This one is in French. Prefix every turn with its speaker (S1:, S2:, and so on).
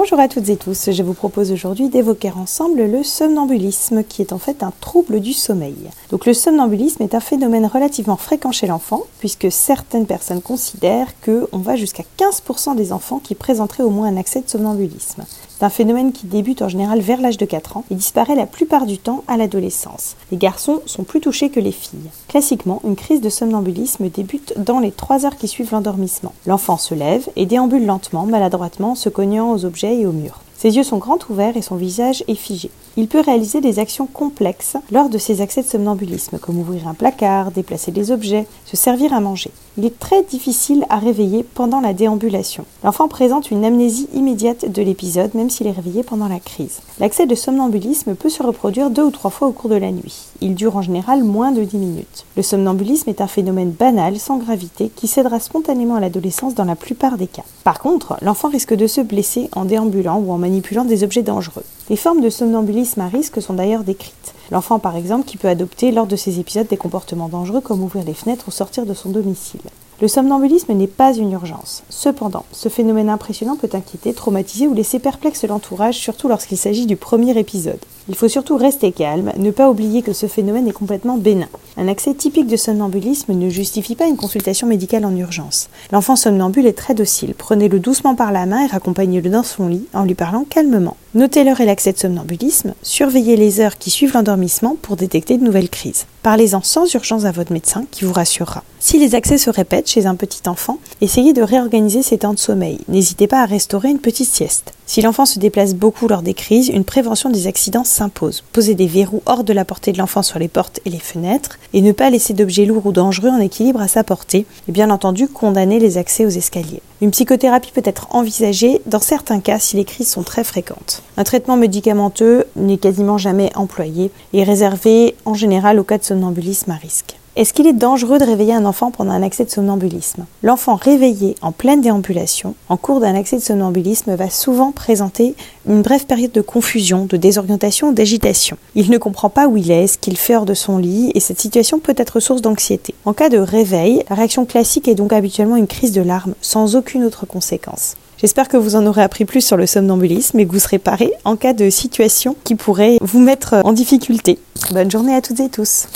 S1: Bonjour à toutes et tous, je vous propose aujourd'hui d'évoquer ensemble le somnambulisme qui est en fait un trouble du sommeil. Donc le somnambulisme est un phénomène relativement fréquent chez l'enfant puisque certaines personnes considèrent qu'on va jusqu'à 15% des enfants qui présenteraient au moins un accès de somnambulisme. C'est un phénomène qui débute en général vers l'âge de 4 ans et disparaît la plupart du temps à l'adolescence. Les garçons sont plus touchés que les filles. Classiquement, une crise de somnambulisme débute dans les 3 heures qui suivent l'endormissement. L'enfant se lève et déambule lentement, maladroitement, se cognant aux objets et aux murs. Ses yeux sont grands ouverts et son visage est figé. Il peut réaliser des actions complexes lors de ses accès de somnambulisme, comme ouvrir un placard, déplacer des objets, se servir à manger. Il est très difficile à réveiller pendant la déambulation. L'enfant présente une amnésie immédiate de l'épisode, même s'il est réveillé pendant la crise. L'accès de somnambulisme peut se reproduire deux ou trois fois au cours de la nuit. Il dure en général moins de 10 minutes. Le somnambulisme est un phénomène banal, sans gravité, qui cédera spontanément à l'adolescence dans la plupart des cas. Par contre, l'enfant risque de se blesser en déambulant ou en manipulant des objets dangereux. Les formes de somnambulisme à risque sont d'ailleurs décrites. L'enfant, par exemple, qui peut adopter lors de ces épisodes des comportements dangereux comme ouvrir les fenêtres ou sortir de son domicile. Le somnambulisme n'est pas une urgence. Cependant, ce phénomène impressionnant peut inquiéter, traumatiser ou laisser perplexe l'entourage, surtout lorsqu'il s'agit du premier épisode. Il faut surtout rester calme, ne pas oublier que ce phénomène est complètement bénin. Un accès typique de somnambulisme ne justifie pas une consultation médicale en urgence. L'enfant somnambule est très docile. Prenez-le doucement par la main et raccompagnez-le dans son lit en lui parlant calmement. Notez l'heure et l'accès de somnambulisme. Surveillez les heures qui suivent l'endormissement pour détecter de nouvelles crises. Parlez-en sans urgence à votre médecin qui vous rassurera. Si les accès se répètent chez un petit enfant, essayez de réorganiser ses temps de sommeil. N'hésitez pas à restaurer une petite sieste. Si l'enfant se déplace beaucoup lors des crises, une prévention des accidents s'impose. Posez des verrous hors de la portée de l'enfant sur les portes et les fenêtres et ne pas laisser d'objets lourds ou dangereux en équilibre à sa portée et bien entendu condamner les accès aux escaliers. Une psychothérapie peut être envisagée dans certains cas si les crises sont très fréquentes. Un traitement médicamenteux n'est quasiment jamais employé et réservé en général au cas de somnambulisme à risque. Est-ce qu'il est dangereux de réveiller un enfant pendant un accès de somnambulisme? L'enfant réveillé en pleine déambulation, en cours d'un accès de somnambulisme, va souvent présenter une brève période de confusion, de désorientation, d'agitation. Il ne comprend pas où il est, ce qu'il fait hors de son lit, et cette situation peut être source d'anxiété. En cas de réveil, la réaction classique est donc habituellement une crise de larmes, sans aucune autre conséquence. J'espère que vous en aurez appris plus sur le somnambulisme et que vous serez paré en cas de situation qui pourrait vous mettre en difficulté. Bonne journée à toutes et tous.